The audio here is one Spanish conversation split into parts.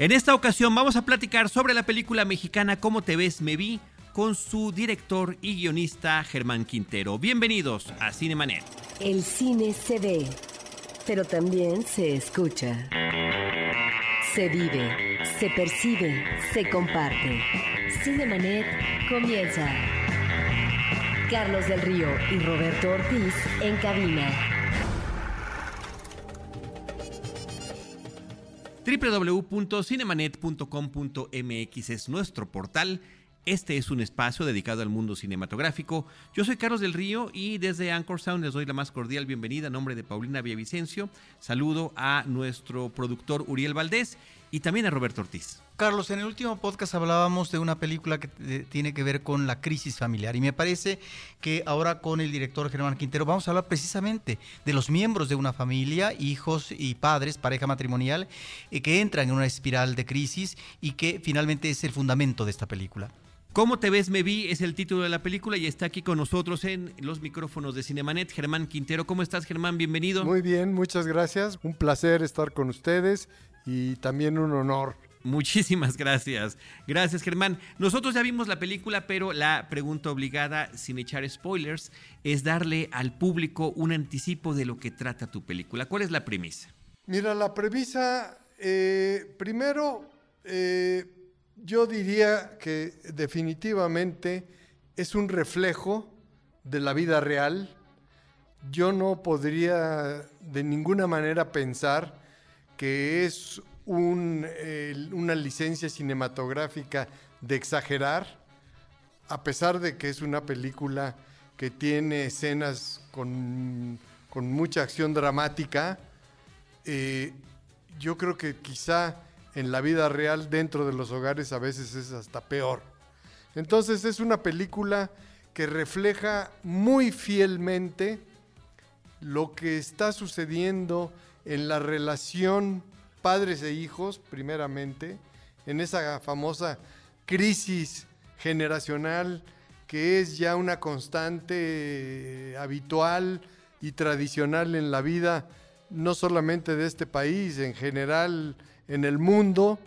En esta ocasión vamos a platicar sobre la película mexicana Cómo te ves, me vi, con su director y guionista Germán Quintero. Bienvenidos a Cinemanet. El cine se ve, pero también se escucha. Se vive, se percibe, se comparte. Cinemanet comienza. Carlos del Río y Roberto Ortiz en cabina. www.cinemanet.com.mx es nuestro portal. Este es un espacio dedicado al mundo cinematográfico. Yo soy Carlos del Río y desde Anchor Sound les doy la más cordial bienvenida a nombre de Paulina Villavicencio. Saludo a nuestro productor Uriel Valdés y también a Roberto Ortiz. Carlos, en el último podcast hablábamos de una película que tiene que ver con la crisis familiar y me parece que ahora con el director Germán Quintero vamos a hablar precisamente de los miembros de una familia, hijos y padres, pareja matrimonial, eh, que entran en una espiral de crisis y que finalmente es el fundamento de esta película. ¿Cómo te ves, me vi? Es el título de la película y está aquí con nosotros en los micrófonos de Cinemanet Germán Quintero. ¿Cómo estás, Germán? Bienvenido. Muy bien, muchas gracias. Un placer estar con ustedes y también un honor. Muchísimas gracias. Gracias, Germán. Nosotros ya vimos la película, pero la pregunta obligada, sin echar spoilers, es darle al público un anticipo de lo que trata tu película. ¿Cuál es la premisa? Mira, la premisa, eh, primero, eh, yo diría que definitivamente es un reflejo de la vida real. Yo no podría de ninguna manera pensar que es una licencia cinematográfica de exagerar, a pesar de que es una película que tiene escenas con, mucha acción dramática, eh, yo creo que quizá en la vida real dentro de los hogares a veces es hasta peor. Entonces es una película que refleja muy fielmente lo que está sucediendo en la relación padres e hijos, primeramente, en esa famosa crisis generacional que es ya una constante eh, habitual y tradicional en la vida, no solamente de este país, en general en el mundo.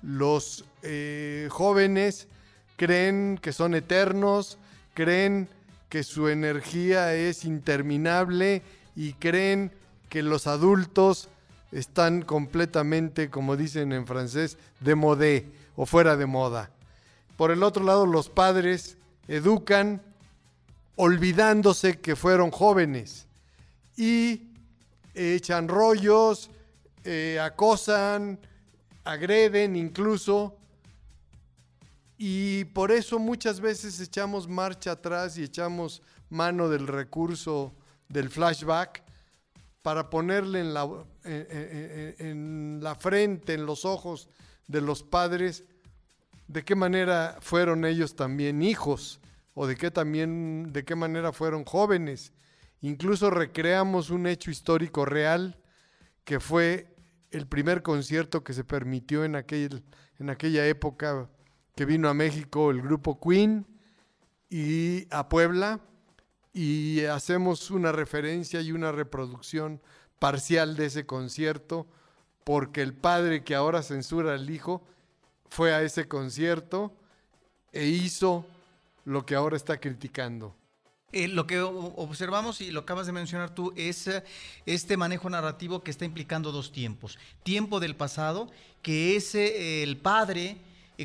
Los eh, jóvenes creen que son eternos, creen que su energía es interminable y creen que los adultos están completamente, como dicen en francés, de modé o fuera de moda. Por el otro lado, los padres educan olvidándose que fueron jóvenes y echan rollos, eh, acosan, agreden incluso. Y por eso muchas veces echamos marcha atrás y echamos mano del recurso del flashback para ponerle en la, en, la frente, en los ojos de los padres, de qué manera fueron ellos también hijos o de qué también de qué manera fueron jóvenes. Incluso recreamos un hecho histórico real que fue el primer concierto que se permitió en, aquel, en aquella época que vino a México el grupo Queen y a Puebla y hacemos una referencia y una reproducción parcial de ese concierto porque el padre que ahora censura al hijo fue a ese concierto e hizo lo que ahora está criticando. Eh, lo que observamos y lo acabas de mencionar tú es eh, este manejo narrativo que está implicando dos tiempos. Tiempo del pasado, que es eh, el padre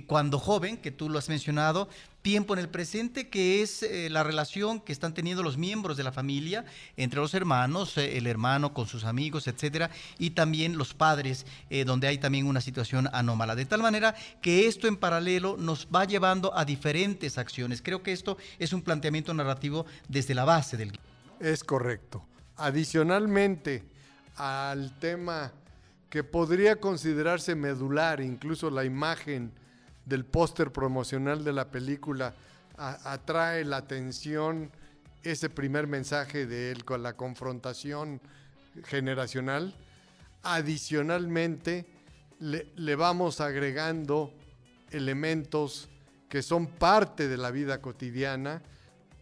cuando joven, que tú lo has mencionado, tiempo en el presente, que es eh, la relación que están teniendo los miembros de la familia, entre los hermanos, eh, el hermano con sus amigos, etcétera, y también los padres, eh, donde hay también una situación anómala. De tal manera que esto en paralelo nos va llevando a diferentes acciones. Creo que esto es un planteamiento narrativo desde la base del Es correcto. Adicionalmente al tema que podría considerarse medular, incluso la imagen, del póster promocional de la película atrae la atención ese primer mensaje de él con la confrontación generacional. Adicionalmente, le, vamos agregando elementos que son parte de la vida cotidiana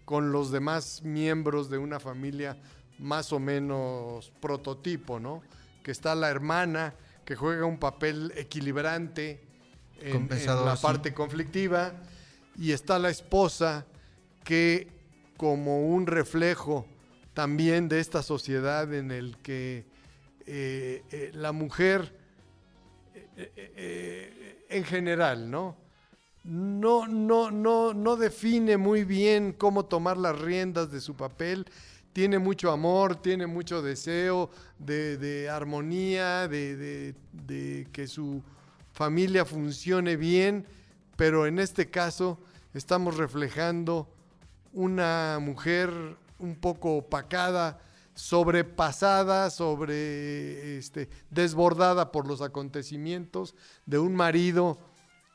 con los demás miembros de una familia más o menos prototipo, ¿no? Que está la hermana que juega un papel equilibrante en, la sí. parte conflictiva, y está la esposa que como un reflejo también de esta sociedad en el que eh, eh, la mujer eh, en general, ¿no? No, no, no, no define muy bien cómo tomar las riendas de su papel. Tiene mucho amor, tiene mucho deseo de, de armonía, de, de- de que su familia funcione bien, pero en este caso estamos reflejando una mujer un poco opacada, sobrepasada, sobre este, desbordada por los acontecimientos, de un marido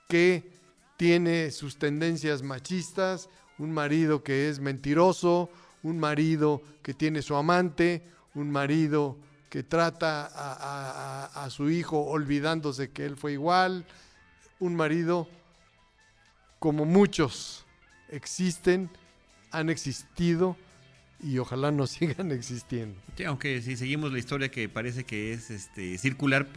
que tiene sus tendencias machistas, un marido que es mentiroso, un marido que tiene su amante, un marido que trata a, su hijo olvidándose que él fue igual, un marido como muchos existen, han existido y ojalá no sigan existiendo. Aunque si seguimos la historia que parece que es este circular,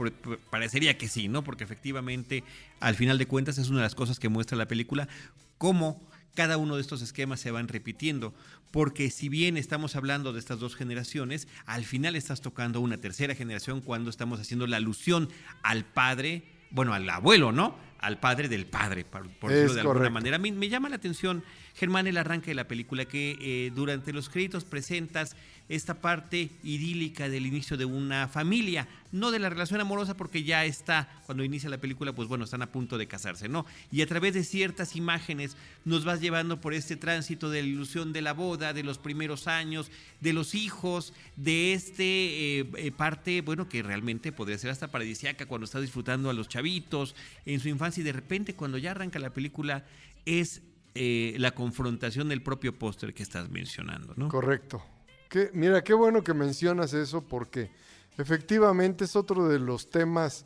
parecería que sí, ¿no? Porque efectivamente, al final de cuentas, es una de las cosas que muestra la película, cómo cada uno de estos esquemas se van repitiendo. Porque si bien estamos hablando de estas dos generaciones, al final estás tocando una tercera generación cuando estamos haciendo la alusión al padre, bueno, al abuelo, ¿no? Al padre del padre, por, decirlo de alguna manera. A mí me llama la atención, Germán, el arranque de la película, que eh, durante los créditos presentas esta parte idílica del inicio de una familia, no de la relación amorosa, porque ya está, cuando inicia la película, pues bueno, están a punto de casarse, ¿no? Y a través de ciertas imágenes nos vas llevando por este tránsito de la ilusión de la boda, de los primeros años, de los hijos, de este eh, eh, parte, bueno, que realmente podría ser hasta paradisiaca cuando estás disfrutando a los chavitos en su infancia y de repente cuando ya arranca la película es eh, la confrontación del propio póster que estás mencionando, ¿no? Correcto. Mira, qué bueno que mencionas eso porque efectivamente es otro de los temas,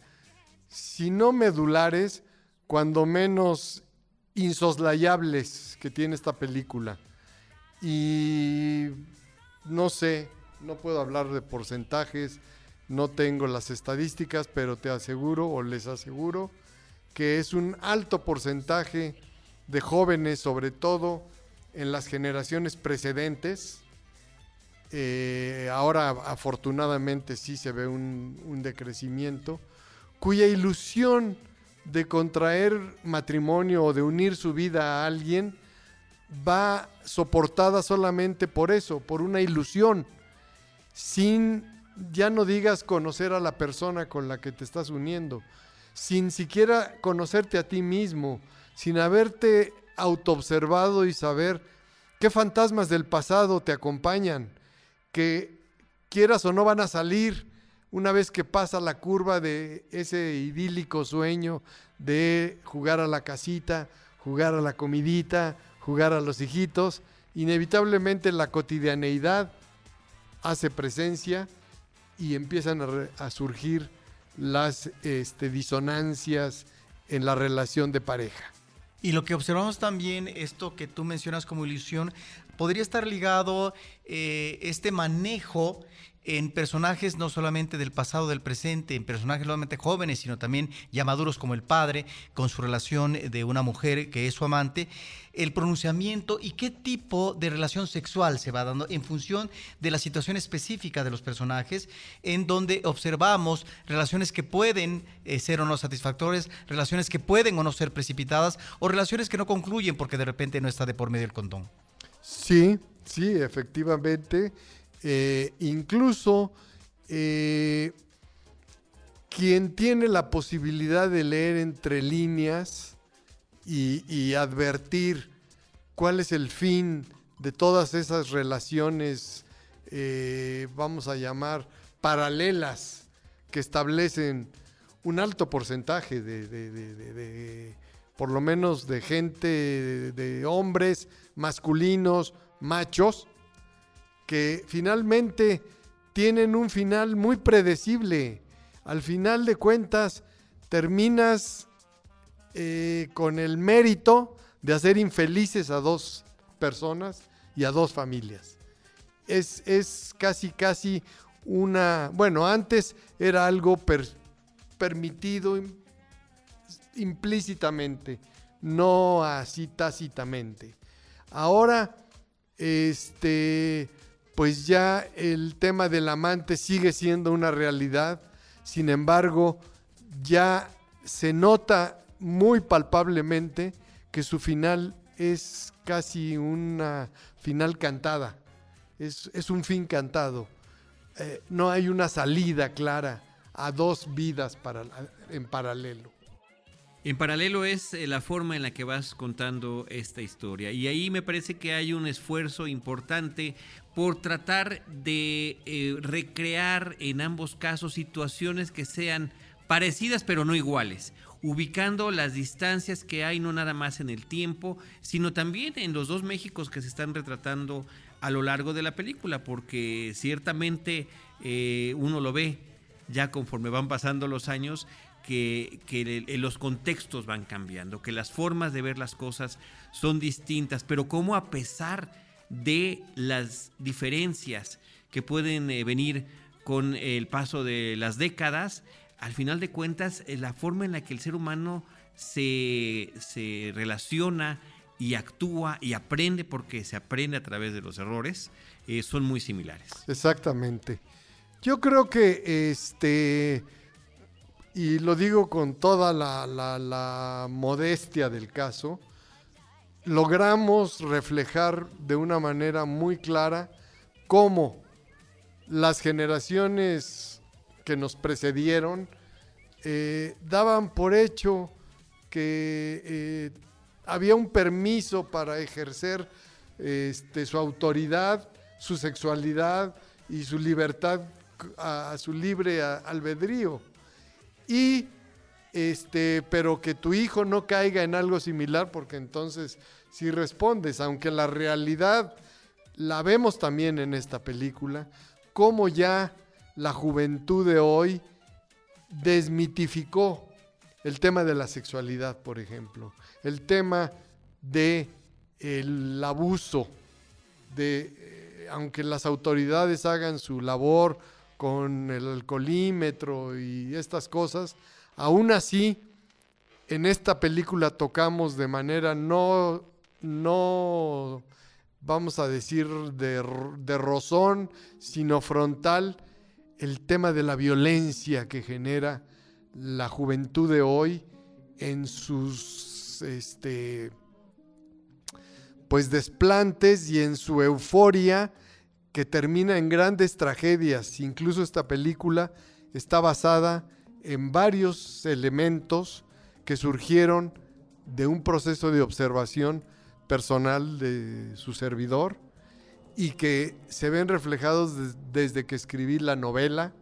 si no medulares, cuando menos insoslayables que tiene esta película. Y no sé, no puedo hablar de porcentajes, no tengo las estadísticas, pero te aseguro o les aseguro que es un alto porcentaje de jóvenes, sobre todo en las generaciones precedentes. Eh, ahora afortunadamente sí se ve un, un decrecimiento, cuya ilusión de contraer matrimonio o de unir su vida a alguien va soportada solamente por eso, por una ilusión, sin, ya no digas conocer a la persona con la que te estás uniendo, sin siquiera conocerte a ti mismo, sin haberte autoobservado y saber qué fantasmas del pasado te acompañan, que quieras o no van a salir una vez que pasa la curva de ese idílico sueño de jugar a la casita, jugar a la comidita, jugar a los hijitos, inevitablemente la cotidianeidad hace presencia y empiezan a, surgir las este, disonancias en la relación de pareja. Y lo que observamos también, esto que tú mencionas como ilusión, podría estar ligado eh, este manejo en personajes no solamente del pasado, del presente, en personajes no solamente jóvenes, sino también ya maduros como el padre, con su relación de una mujer que es su amante, el pronunciamiento y qué tipo de relación sexual se va dando en función de la situación específica de los personajes, en donde observamos relaciones que pueden eh, ser o no satisfactorias, relaciones que pueden o no ser precipitadas, o relaciones que no concluyen porque de repente no está de por medio el condón. Sí, sí, efectivamente. Eh, incluso eh, quien tiene la posibilidad de leer entre líneas y, advertir cuál es el fin de todas esas relaciones, eh, vamos a llamar, paralelas que establecen un alto porcentaje de- por lo menos de gente, de, hombres masculinos, machos, que finalmente tienen un final muy predecible. Al final de cuentas, terminas eh, con el mérito de hacer infelices a dos personas y a dos familias. Es, es casi, casi una... Bueno, antes era algo per- permitido implícitamente, no así tácitamente. Ahora, este, pues ya el tema del amante sigue siendo una realidad, sin embargo, ya se nota muy palpablemente que su final es casi una final cantada, es, es un fin cantado. Eh, no hay una salida clara a dos vidas en paralelo. En paralelo es eh, la forma en la que vas contando esta historia. Y ahí me parece que hay un esfuerzo importante por tratar de eh, recrear en ambos casos situaciones que sean parecidas pero no iguales, ubicando las distancias que hay no nada más en el tiempo, sino también en los dos Méxicos que se están retratando a lo largo de la película, porque ciertamente eh, uno lo ve ya conforme van pasando los años que, los contextos van cambiando, que las formas de ver las cosas son distintas, pero cómo a pesar de las diferencias que pueden eh, venir con el paso de las décadas, al final de cuentas, eh, la forma en la que el ser humano se, se relaciona y actúa y aprende, porque se aprende a través de los errores, eh, son muy similares. Exactamente. Yo creo que este, y lo digo con toda la, modestia del caso, logramos reflejar de una manera muy clara cómo las generaciones que nos precedieron eh, daban por hecho que eh, había un permiso para ejercer este, su autoridad, su sexualidad y su libertad a, su libre albedrío. Y este, pero que tu hijo no caiga en algo similar, porque entonces si respondes, aunque la realidad la vemos también en esta película, cómo ya la juventud de hoy desmitificó el tema de la sexualidad, por ejemplo, el tema de el abuso de eh, aunque las autoridades hagan su labor con el alcoholímetro y estas cosas, aún así en esta película tocamos de manera no no vamos a decir de, de rozón, sino frontal el tema de la violencia que genera la juventud de hoy en sus este pues desplantes y en su euforia que termina en grandes tragedias. Incluso esta película está basada en varios elementos que surgieron de un proceso de observación personal de su servidor y que se ven reflejados des- desde que escribí la novela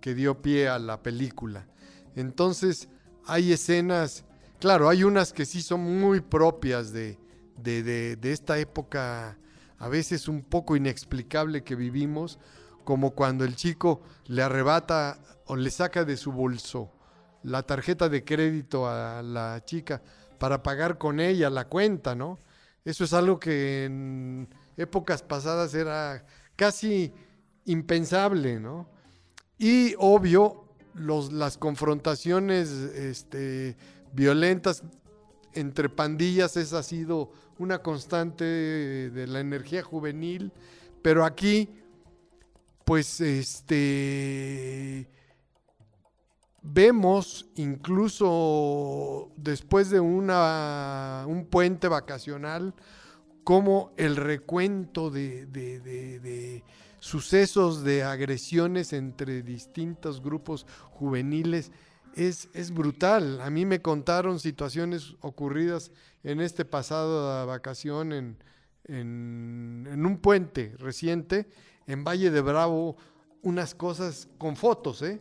que dio pie a la película. Entonces hay escenas, claro, hay unas que sí son muy propias de, de- de esta época a veces un poco inexplicable que vivimos, como cuando el chico le arrebata o le saca de su bolso la tarjeta de crédito a la chica para pagar con ella la cuenta, ¿no? Eso es algo que en épocas pasadas era casi impensable, ¿no? Y obvio, los, las confrontaciones este, violentas entre pandillas, esa ha sido una constante de la energía juvenil, pero aquí, pues, este, vemos incluso después de una, un puente vacacional, como el recuento de, de- sucesos de agresiones entre distintos grupos juveniles es, es brutal. A mí me contaron situaciones ocurridas en este pasado vacación en, en, un puente reciente, en Valle de Bravo, unas cosas con fotos, ¿eh?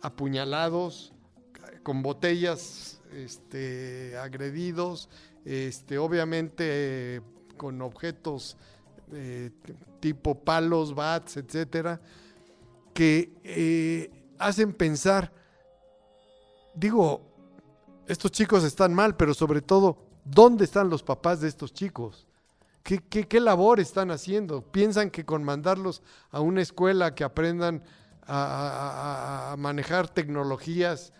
apuñalados, con botellas este, agredidos, este, obviamente eh, con objetos eh, tipo palos, bats, etcétera, que eh, hacen pensar, digo, estos chicos están mal, pero sobre todo, ¿dónde están los papás de estos chicos? ¿Qué, qué, qué labor están haciendo? ¿Piensan que con mandarlos a una escuela que aprendan a, manejar tecnologías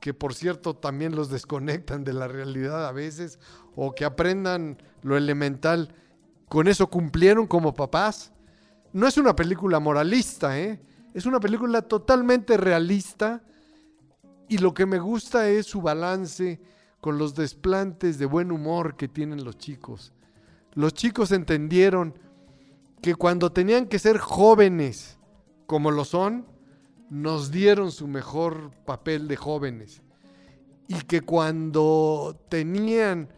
que por cierto también los desconectan de la realidad a veces, o que aprendan lo elemental. Con eso cumplieron como papás. No es una película moralista, ¿eh? es una película totalmente realista y lo que me gusta es su balance con los desplantes de buen humor que tienen los chicos. Los chicos entendieron que cuando tenían que ser jóvenes como lo son, nos dieron su mejor papel de jóvenes. Y que cuando tenían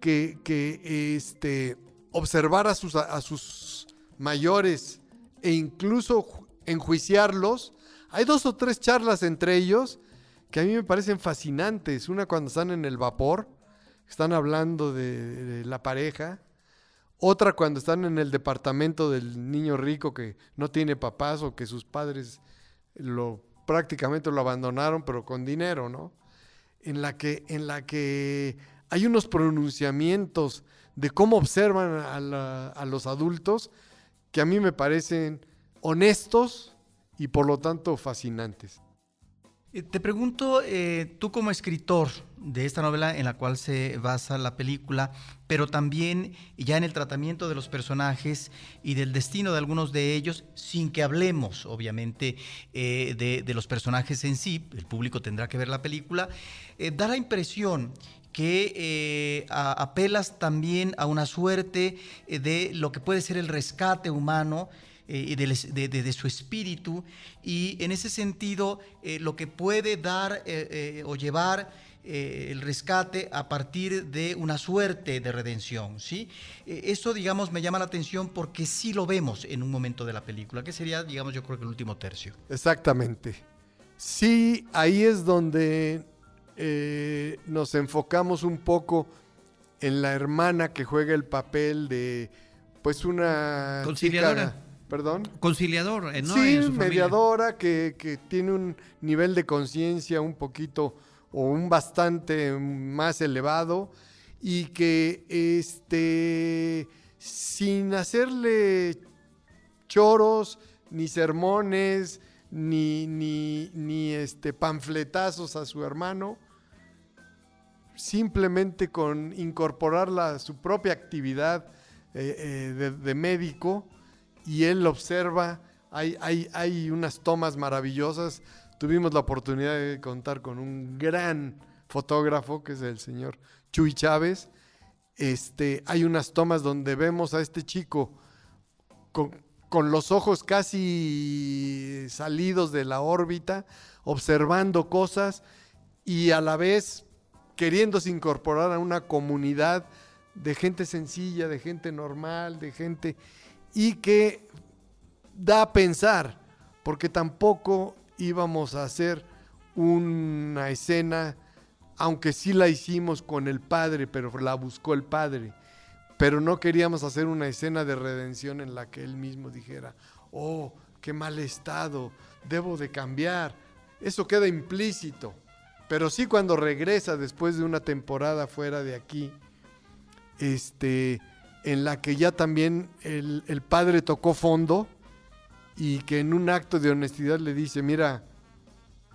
que, que, este, observar a sus, a sus mayores e incluso ju- enjuiciarlos, hay dos o tres charlas entre ellos que a mí me parecen fascinantes. Una cuando están en el vapor, están hablando de, la pareja. Otra cuando están en el departamento del niño rico que no tiene papás o que sus padres lo prácticamente lo abandonaron, pero con dinero, ¿no? En la que, en la que hay unos pronunciamientos de cómo observan a los adultos que a mí me parecen honestos y por lo tanto fascinantes. Eh, Te pregunto, eh, tú como escritor de esta novela en la cual se basa la película, pero también ya en el tratamiento de los personajes y del destino de algunos de ellos, sin que hablemos, obviamente, eh, de, los personajes en sí, el público tendrá que ver la película, da la impresión que apelas también a una suerte de lo que puede ser el rescate humano eh, de, de- de su espíritu y en ese sentido eh, lo que puede dar eh, o llevar el rescate a partir de una suerte de redención, ¿sí? Eso, digamos, me llama la atención porque sí lo vemos en un momento de la película, que sería, digamos, yo creo que el último tercio. Exactamente. Sí, ahí es donde eh, nos enfocamos un poco en la hermana que juega el papel de, pues, una Conciliadora. chica- Perdón. Conciliador, eh, ¿no? sí, mediadora que, que tiene un nivel de conciencia un poquito o un bastante más elevado y que este sin hacerle choros ni sermones ni, ni, ni este panfletazos a su hermano simplemente con incorporarla a su propia actividad eh, eh, de, de médico y él observa, hay, hay, hay unas tomas maravillosas. Tuvimos la oportunidad de contar con un gran fotógrafo, que es el señor Chuy Chávez. Este, hay unas tomas donde vemos a este chico con, con los ojos casi salidos de la órbita, observando cosas y a la vez queriéndose incorporar a una comunidad de gente sencilla, de gente normal, de gente y que da a pensar, porque tampoco íbamos a hacer una escena, aunque sí la hicimos con el padre, pero la buscó el padre, pero no queríamos hacer una escena de redención en la que él mismo dijera, oh, qué mal estado, debo de cambiar. Eso queda implícito, pero sí cuando regresa después de una temporada fuera de aquí, este, en la que ya también el, padre tocó fondo y que en un acto de honestidad le dice, mira,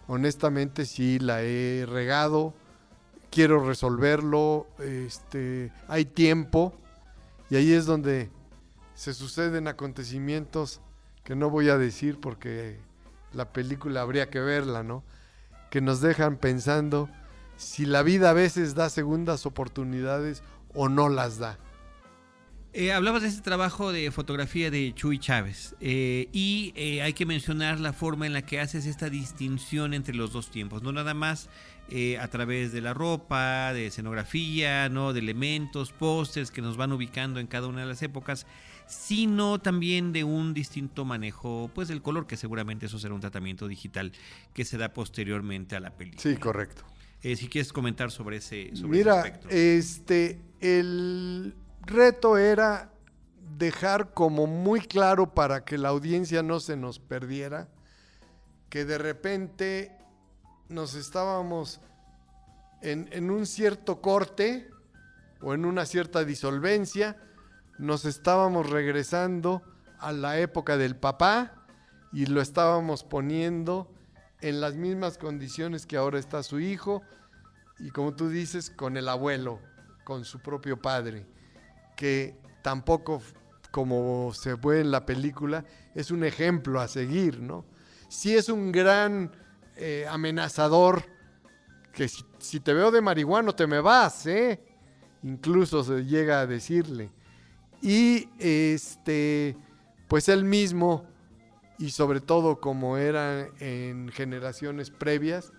honestamente sí la he regado, quiero resolverlo, este, hay tiempo, y ahí es donde se suceden acontecimientos que no voy a decir porque la película habría que verla, ¿no? Que nos dejan pensando si la vida a veces da segundas oportunidades o no las da. Eh, hablabas de este trabajo de fotografía de Chuy Chávez eh, y eh, hay que mencionar la forma en la que haces esta distinción entre los dos tiempos, no nada más a través de la ropa, de escenografía, no de elementos, pósters que nos van ubicando en cada una de las épocas, sino también de un distinto manejo, pues del color, que seguramente eso será un tratamiento digital que se da posteriormente a la película. Sí, correcto. Si quieres comentar sobre ese, sobre Mira, ese aspecto. este, el reto era dejar como muy claro para que la audiencia no se nos perdiera, que de repente nos estábamos en, en un cierto corte o en una cierta disolvencia, nos estábamos regresando a la época del papá y lo estábamos poniendo en las mismas condiciones que ahora está su hijo y como tú dices, con el abuelo, con su propio padre, que tampoco, como se ve en la película, es un ejemplo a seguir, ¿no? Sí es un gran eh, amenazador, que si, te veo de marihuano te me vas, ¿eh? Incluso se llega a decirle. Y este, pues él mismo, y sobre todo como era en generaciones previas,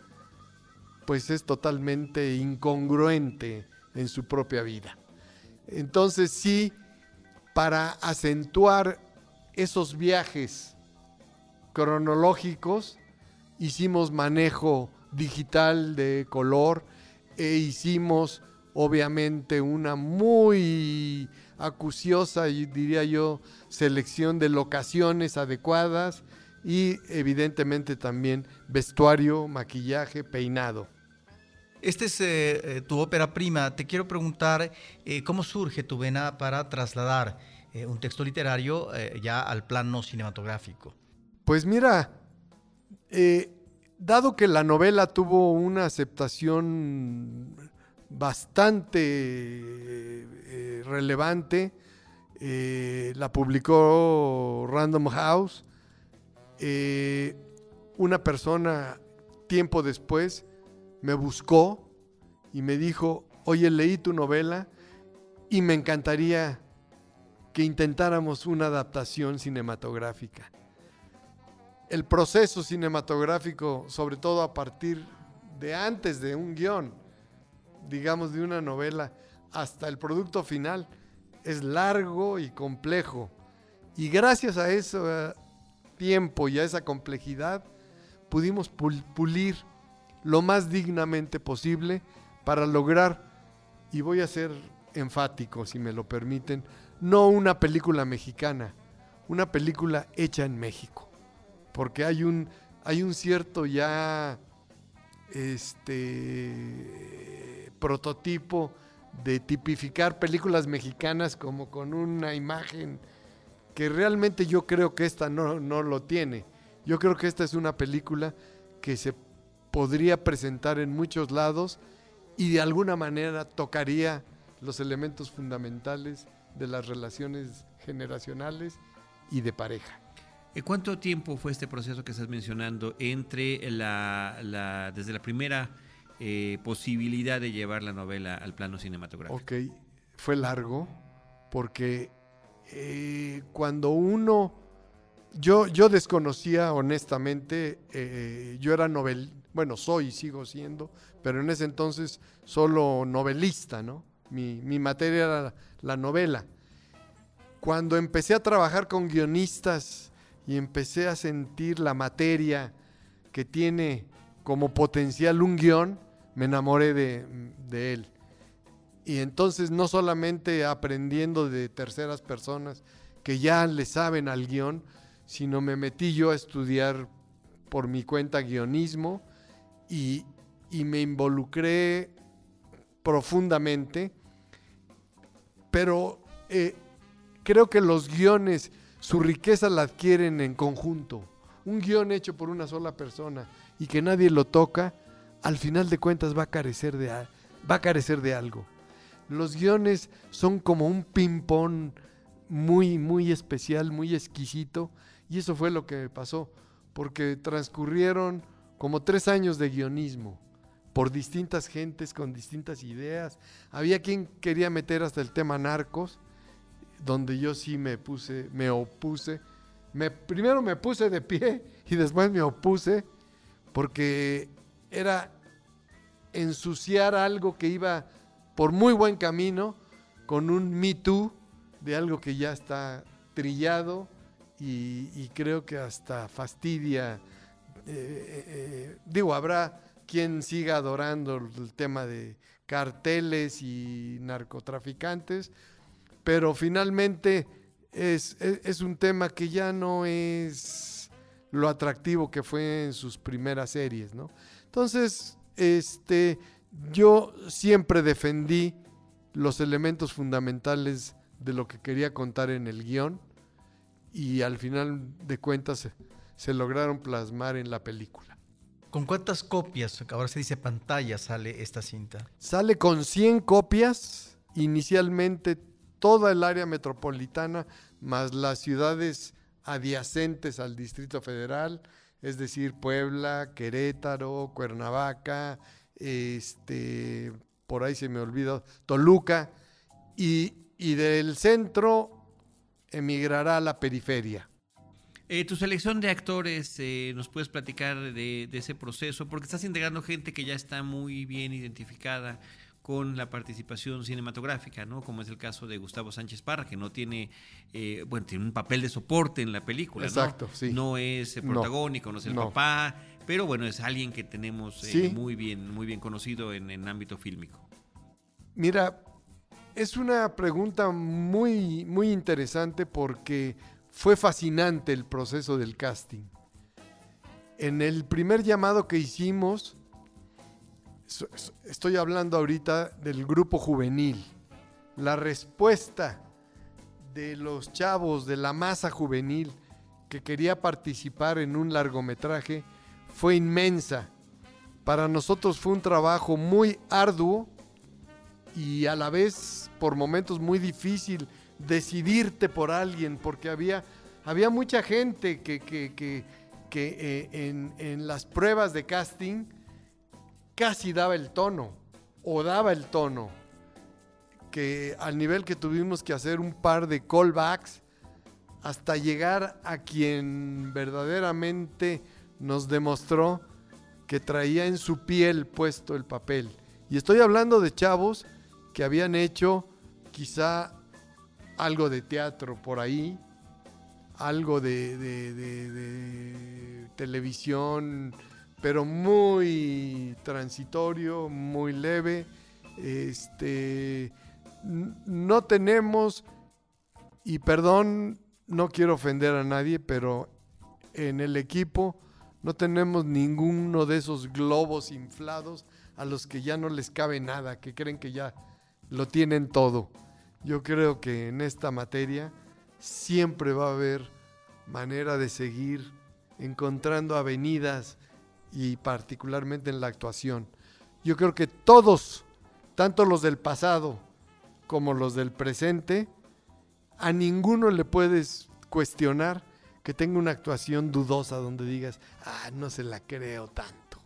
pues es totalmente incongruente en su propia vida. Entonces sí, para acentuar esos viajes cronológicos, hicimos manejo digital de color e hicimos obviamente una muy acuciosa y diría yo selección de locaciones adecuadas y evidentemente también vestuario, maquillaje, peinado. Esta es eh, eh, tu ópera prima. Te quiero preguntar eh, cómo surge tu vena para trasladar un texto literario ya al plano cinematográfico. Pues mira, dado que la novela tuvo una aceptación bastante relevante, la publicó Random House, una persona tiempo después me buscó y me dijo, oye, leí tu novela y me encantaría que intentáramos una adaptación cinematográfica. El proceso cinematográfico, sobre todo a partir de antes de un guion, digamos de una novela, hasta el producto final, es largo y complejo. Y gracias a ese eh, tiempo y a esa complejidad, pudimos pulir lo más dignamente posible para lograr, y voy a ser enfático si me lo permiten, no una película mexicana, una película hecha en México. Porque hay un, hay un cierto ya este prototipo de tipificar películas mexicanas como con una imagen que realmente yo creo que esta no, no lo tiene. Yo creo que esta es una película que se podría presentar en muchos lados y de alguna manera tocaría los elementos fundamentales de las relaciones generacionales y de pareja. ¿Cuánto tiempo fue este proceso que estás mencionando entre la, desde la primera eh, posibilidad de llevar la novela al plano cinematográfico? Ok, fue largo porque eh, cuando uno, yo, yo desconocía honestamente, eh, yo era novel, bueno, soy y sigo siendo, pero en ese entonces solo novelista, ¿no? Mi, materia era la, novela. Cuando empecé a trabajar con guionistas y empecé a sentir la materia que tiene como potencial un guion, me enamoré de, de él. Y entonces no solamente aprendiendo de terceras personas que ya le saben al guion, sino me metí yo a estudiar por mi cuenta guionismo y, me involucré profundamente, pero eh, creo que los guiones, su riqueza la adquieren en conjunto. Un guion hecho por una sola persona y que nadie lo toca, al final de cuentas va a carecer de, va a carecer de algo. Los guiones son como un ping-pong muy, muy especial, muy exquisito, y eso fue lo que pasó, porque transcurrieron como tres años de guionismo por distintas gentes con distintas ideas. Había quien quería meter hasta el tema narcos, donde yo sí me puse, me opuse. Me, primero me puse de pie y después me opuse porque era ensuciar algo que iba por muy buen camino con un Me Too de algo que ya está trillado y, y creo que hasta fastidia eh, eh, digo, habrá quien siga adorando el tema de carteles y narcotraficantes, pero finalmente es, un tema que ya no es lo atractivo que fue en sus primeras series, ¿no? Entonces, este, yo siempre defendí los elementos fundamentales de lo que quería contar en el guion y al final de cuentas se lograron plasmar en la película. ¿Con cuántas copias, ahora se dice pantalla, sale esta cinta? Sale con 100 copias, inicialmente toda el área metropolitana, más las ciudades adyacentes al Distrito Federal, es decir, Puebla, Querétaro, Cuernavaca, este, por ahí se me olvidó, Toluca, y, y del centro emigrará a la periferia. Eh, tu selección de actores, eh, ¿nos puedes platicar de, de, ese proceso? Porque estás integrando gente que ya está muy bien identificada con la participación cinematográfica, ¿no? Como es el caso de Gustavo Sánchez Parra, que no tiene, eh, bueno, tiene un papel de soporte en la película, Exacto, ¿no? sí. No es protagónico, no, no es el no. papá, pero bueno, es alguien que tenemos Sí. muy bien, muy bien conocido en, en ámbito fílmico. Mira, es una pregunta muy, muy interesante porque fue fascinante el proceso del casting. En el primer llamado que hicimos, estoy hablando ahorita del grupo juvenil, la respuesta de los chavos de la masa juvenil que quería participar en un largometraje fue inmensa. Para nosotros fue un trabajo muy arduo y a la vez por momentos muy difícil decidirte por alguien, porque había, había mucha gente que, que- que- que, eh, en, en las pruebas de casting casi daba el tono, o daba el tono, que al nivel que tuvimos que hacer un par de callbacks hasta llegar a quien verdaderamente nos demostró que traía en su piel puesto el papel. Y estoy hablando de chavos que habían hecho quizá algo de teatro por ahí, algo de, de- televisión, pero muy transitorio, muy leve. Este, no tenemos, y perdón, no quiero ofender a nadie, pero en el equipo no tenemos ninguno de esos globos inflados a los que ya no les cabe nada, que creen que ya lo tienen todo. Yo creo que en esta materia siempre va a haber manera de seguir encontrando avenidas y particularmente en la actuación. Yo creo que todos, tanto los del pasado como los del presente, a ninguno le puedes cuestionar que tenga una actuación dudosa donde digas, ah, no se la creo tanto.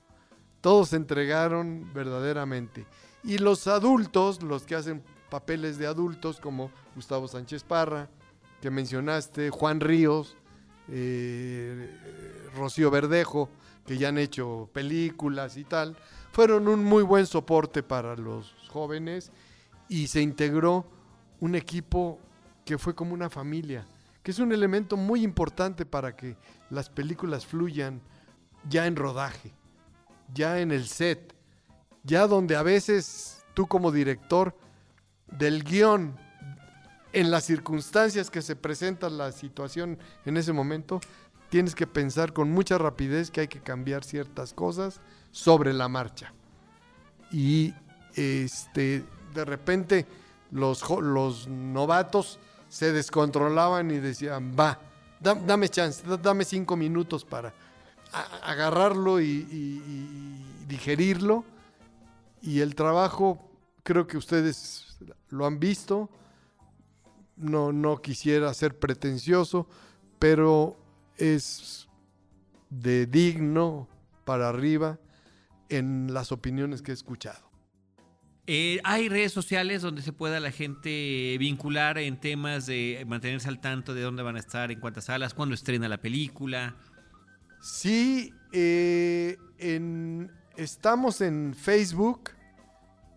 Todos se entregaron verdaderamente. Y los adultos, los que hacen papeles de adultos, como Gustavo Sánchez Parra, que mencionaste, Juan Ríos, eh, Rocío Verdejo, que ya han hecho películas y tal, fueron un muy buen soporte para los jóvenes y se integró un equipo que fue como una familia, que es un elemento muy importante para que las películas fluyan ya en rodaje, ya en el set, ya donde a veces tú como director del guion, en las circunstancias que se presenta la situación en ese momento, tienes que pensar con mucha rapidez que hay que cambiar ciertas cosas sobre la marcha. Y este, de repente los, los novatos se descontrolaban y decían, va, da- dame chance, da- dame cinco minutos para agarrarlo y digerirlo. Y el trabajo, creo que ustedes lo han visto. No, no quisiera ser pretencioso, pero es de digno para arriba en las opiniones que he escuchado. Eh, hay redes sociales donde se pueda la gente vincular en temas de mantenerse al tanto de dónde van a estar, en cuántas salas, cuándo estrena la película. Sí, eh, en- estamos en Facebook,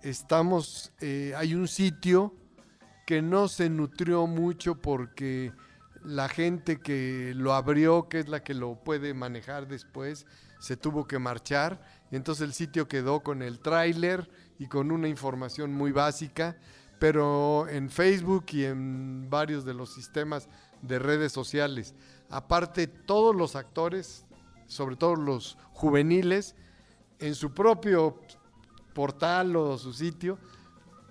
estamos, eh, hay un sitio que no se nutrió mucho porque la gente que lo abrió, que es la que lo puede manejar después, se tuvo que marchar. Entonces el sitio quedó con el tráiler y con una información muy básica, pero en Facebook y en varios de los sistemas de redes sociales. Aparte, todos los actores, sobre todo los juveniles, en su propio portal o su sitio,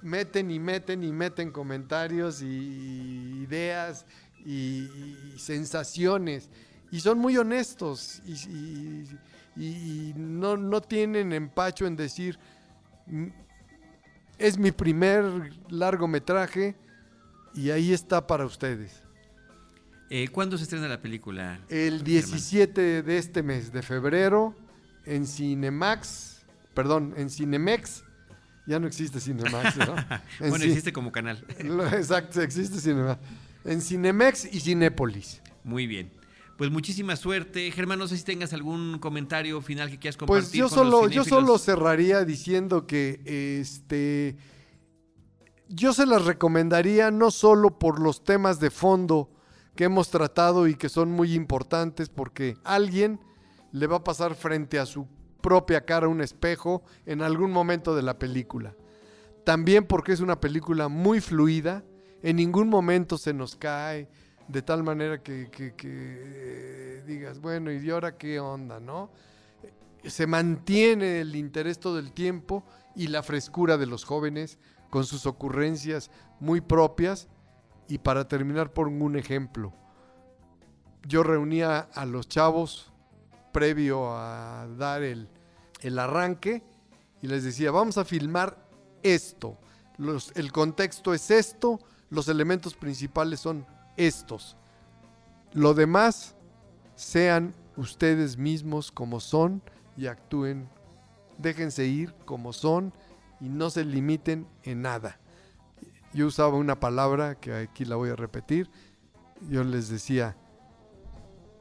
meten y meten y meten comentarios y ideas y, y sensaciones. y son muy honestos y, y- y no, no tienen empacho en decir, "Mm, es mi primer largometraje y ahí está para ustedes. Eh, ¿Cuándo se estrena la película? El Germán? 17 de este mes de febrero en Cinemax, perdón, en Cinemex, ya no existe Cinemax, ¿no? En Bueno, Ci- existe como canal. Exacto, existe Cinemax. En Cinemex y Cinépolis. Muy bien. Pues muchísima suerte. Germán, no sé si tengas algún comentario final que quieras Pues compartir. yo con los solo, yo solo cerraría diciendo que este yo se las recomendaría no solo por los temas de fondo que hemos tratado y que son muy importantes porque alguien le va a pasar frente a su propia cara un espejo en algún momento de la película. También porque es una película muy fluida, en ningún momento se nos cae de tal manera que, que- eh, digas, bueno, ¿y ahora qué onda, no? se mantiene el interés todo el tiempo y la frescura de los jóvenes con sus ocurrencias muy propias. Y para terminar, por un ejemplo, yo reunía a los chavos previo a dar el, el arranque y les decía, vamos a filmar esto. El contexto es esto, los elementos principales son estos. Lo demás, sean ustedes mismos como son y actúen, déjense ir como son y no se limiten en nada. Yo usaba una palabra que aquí la voy a repetir. Yo les decía,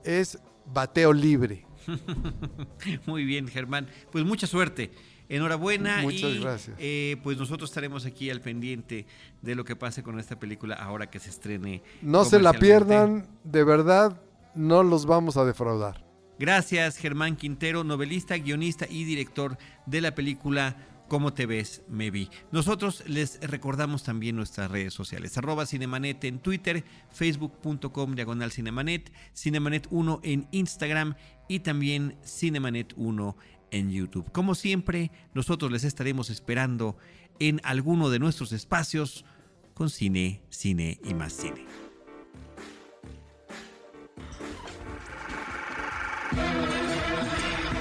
es bateo libre. Muy bien, Germán. Pues mucha suerte. Enhorabuena. Muchas y, gracias. eh, pues nosotros estaremos aquí al pendiente de lo que pase con esta película ahora que se estrene. No se la pierdan, de verdad, no los vamos a defraudar. Gracias, Germán Quintero, novelista, guionista y director de la película Cómo te ves, me vi. Nosotros les recordamos también nuestras redes sociales, arroba Cinemanet en Twitter, facebook.com diagonal Cinemanet, Cinemanet 1 en Instagram y también Cinemanet 1 en YouTube. Como siempre, nosotros les estaremos esperando en alguno de nuestros espacios con cine, cine y más cine.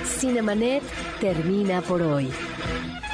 Cinemanet termina por hoy.